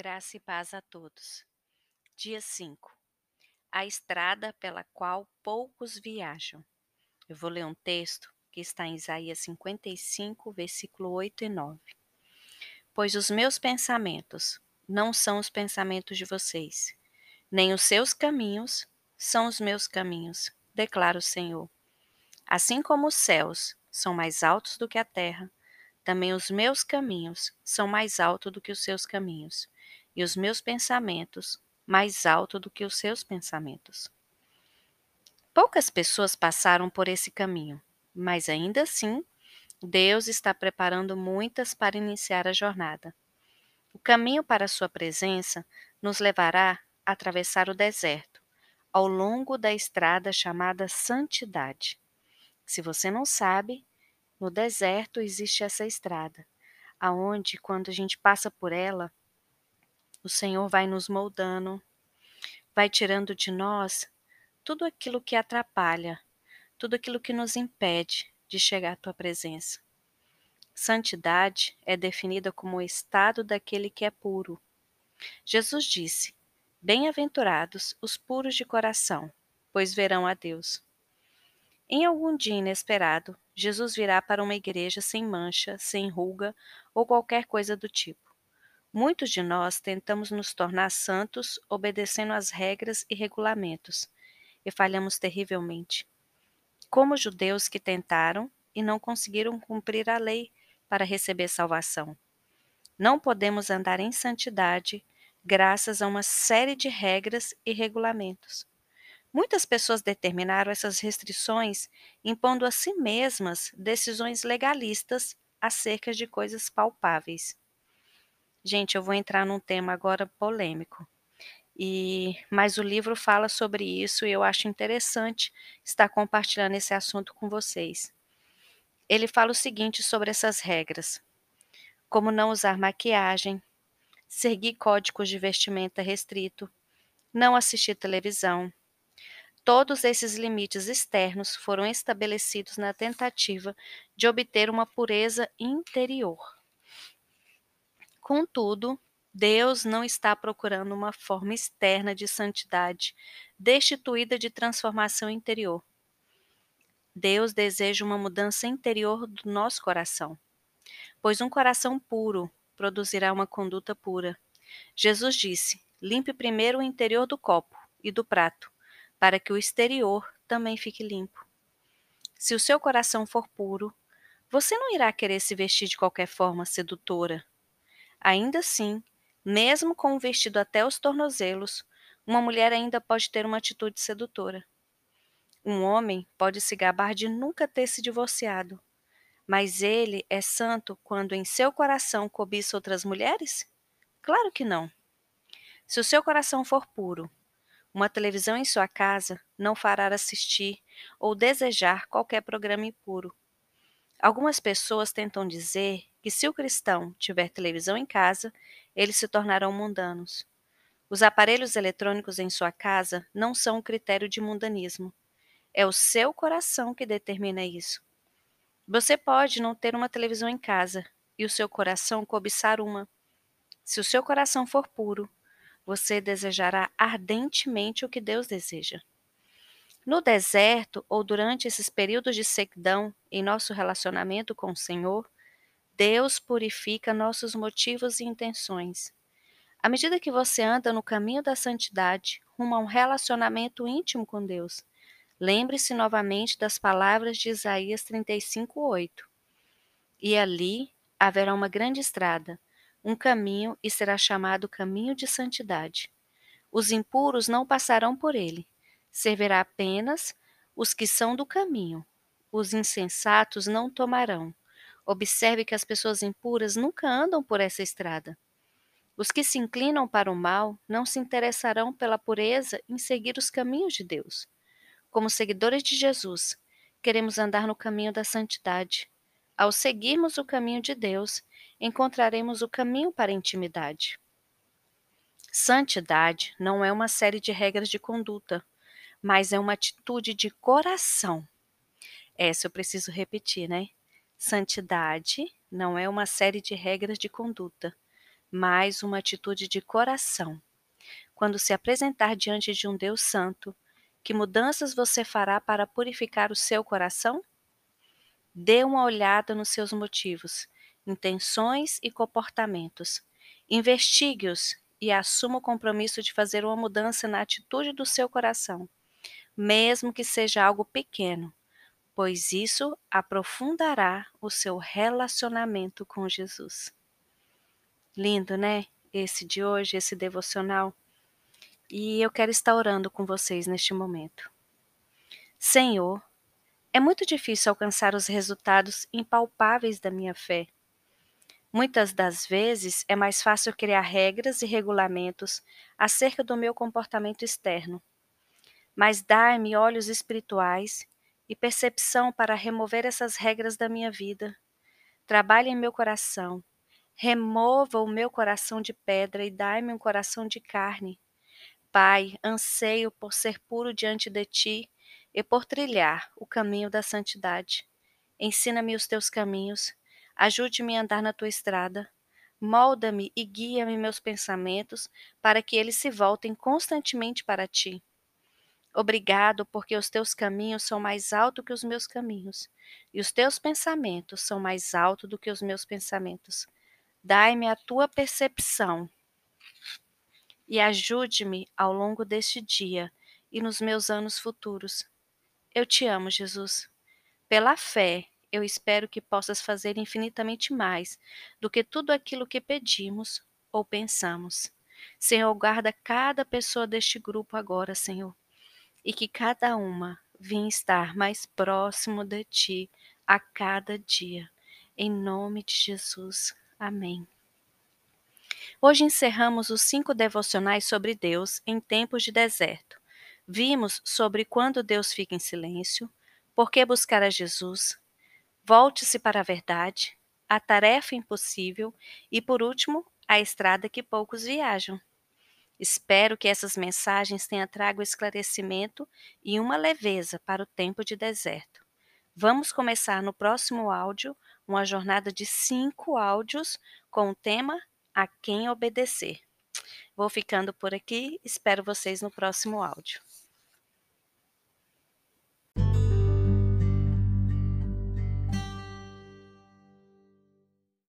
Graça e paz a todos. Dia 5. A estrada pela qual poucos viajam. Eu vou ler um texto que está em Isaías 55, versículo 8 e 9. Pois os meus pensamentos não são os pensamentos de vocês, nem os seus caminhos são os meus caminhos, declara o Senhor. Assim como os céus são mais altos do que a terra, também os meus caminhos são mais altos do que os seus caminhos, e os meus pensamentos mais altos do que os seus pensamentos. Poucas pessoas passaram por esse caminho, mas ainda assim, Deus está preparando muitas para iniciar a jornada. O caminho para sua presença nos levará a atravessar o deserto, ao longo da estrada chamada santidade. Se você não sabe, no deserto existe essa estrada, aonde quando a gente passa por ela, o Senhor vai nos moldando, vai tirando de nós tudo aquilo que atrapalha, tudo aquilo que nos impede de chegar à tua presença. Santidade é definida como o estado daquele que é puro. Jesus disse: Bem-aventurados os puros de coração, pois verão a Deus. Em algum dia inesperado, Jesus virá para uma igreja sem mancha, sem ruga ou qualquer coisa do tipo. Muitos de nós tentamos nos tornar santos obedecendo às regras e regulamentos, e falhamos terrivelmente. Como judeus que tentaram e não conseguiram cumprir a lei para receber salvação. Não podemos andar em santidade graças a uma série de regras e regulamentos. Muitas pessoas determinaram essas restrições impondo a si mesmas decisões legalistas acerca de coisas palpáveis. Gente, eu vou entrar num tema agora polêmico. E mas o livro fala sobre isso e eu acho interessante estar compartilhando esse assunto com vocês. Ele fala o seguinte sobre essas regras: como não usar maquiagem, seguir códigos de vestimenta restrito, não assistir televisão, Todos esses limites externos foram estabelecidos na tentativa de obter uma pureza interior. Contudo, Deus não está procurando uma forma externa de santidade, destituída de transformação interior. Deus deseja uma mudança interior do nosso coração, pois um coração puro produzirá uma conduta pura. Jesus disse: limpe primeiro o interior do copo e do prato, para que o exterior também fique limpo. Se o seu coração for puro, você não irá querer se vestir de qualquer forma sedutora. Ainda assim, mesmo com o vestido até os tornozelos, uma mulher ainda pode ter uma atitude sedutora. Um homem pode se gabar de nunca ter se divorciado, mas ele é santo quando em seu coração cobiça outras mulheres? Claro que não. Se o seu coração for puro, uma televisão em sua casa não fará assistir ou desejar qualquer programa impuro. Algumas pessoas tentam dizer que se o cristão tiver televisão em casa, eles se tornarão mundanos. Os aparelhos eletrônicos em sua casa não são um critério de mundanismo. É o seu coração que determina isso. Você pode não ter uma televisão em casa e o seu coração cobiçar uma. Se o seu coração for puro, você desejará ardentemente o que Deus deseja. No deserto ou durante esses períodos de sequidão em nosso relacionamento com o Senhor, Deus purifica nossos motivos e intenções. À medida que você anda no caminho da santidade, rumo a um relacionamento íntimo com Deus, lembre-se novamente das palavras de Isaías 35:8. E ali haverá uma grande estrada, um caminho e será chamado caminho de santidade. Os impuros não passarão por ele. Servirá apenas os que são do caminho. Os insensatos não tomarão. Observe que as pessoas impuras nunca andam por essa estrada. Os que se inclinam para o mal não se interessarão pela pureza em seguir os caminhos de Deus. Como seguidores de Jesus, queremos andar no caminho da santidade. Ao seguirmos o caminho de Deus, encontraremos o caminho para a intimidade. Santidade não é uma série de regras de conduta, mas é uma atitude de coração. Essa eu preciso repetir, né? Santidade não é uma série de regras de conduta, mas uma atitude de coração. Quando se apresentar diante de um Deus Santo, que mudanças você fará para purificar o seu coração? Dê uma olhada nos seus motivos, intenções e comportamentos. Investigue-os e assuma o compromisso de fazer uma mudança na atitude do seu coração, mesmo que seja algo pequeno, pois isso aprofundará o seu relacionamento com Jesus. Lindo, né? Esse de hoje, esse devocional. E eu quero estar orando com vocês neste momento. Senhor, é muito difícil alcançar os resultados impalpáveis da minha fé. Muitas das vezes é mais fácil criar regras e regulamentos acerca do meu comportamento externo. Mas dai-me olhos espirituais e percepção para remover essas regras da minha vida. Trabalhe em meu coração. Remova o meu coração de pedra e dai-me um coração de carne. Pai, anseio por ser puro diante de ti e por trilhar o caminho da santidade. Ensina-me os teus caminhos, ajude-me a andar na tua estrada. Molda-me e guia-me meus pensamentos para que eles se voltem constantemente para ti. Obrigado, porque os teus caminhos são mais altos que os meus caminhos, e os teus pensamentos são mais altos do que os meus pensamentos. Dai-me a tua percepção e ajude-me ao longo deste dia e nos meus anos futuros. Eu te amo, Jesus. Pela fé, eu espero que possas fazer infinitamente mais do que tudo aquilo que pedimos ou pensamos. Senhor, guarda cada pessoa deste grupo agora, Senhor e que cada uma venha estar mais próximo de ti a cada dia. Em nome de Jesus. Amém. Hoje encerramos os cinco devocionais sobre Deus em tempos de deserto. Vimos sobre quando Deus fica em silêncio, por que buscar a Jesus, volte-se para a verdade, a tarefa impossível e, por último, a estrada que poucos viajam. Espero que essas mensagens tenham trago esclarecimento e uma leveza para o tempo de deserto. Vamos começar no próximo áudio uma jornada de cinco áudios com o tema A Quem Obedecer. Vou ficando por aqui, espero vocês no próximo áudio.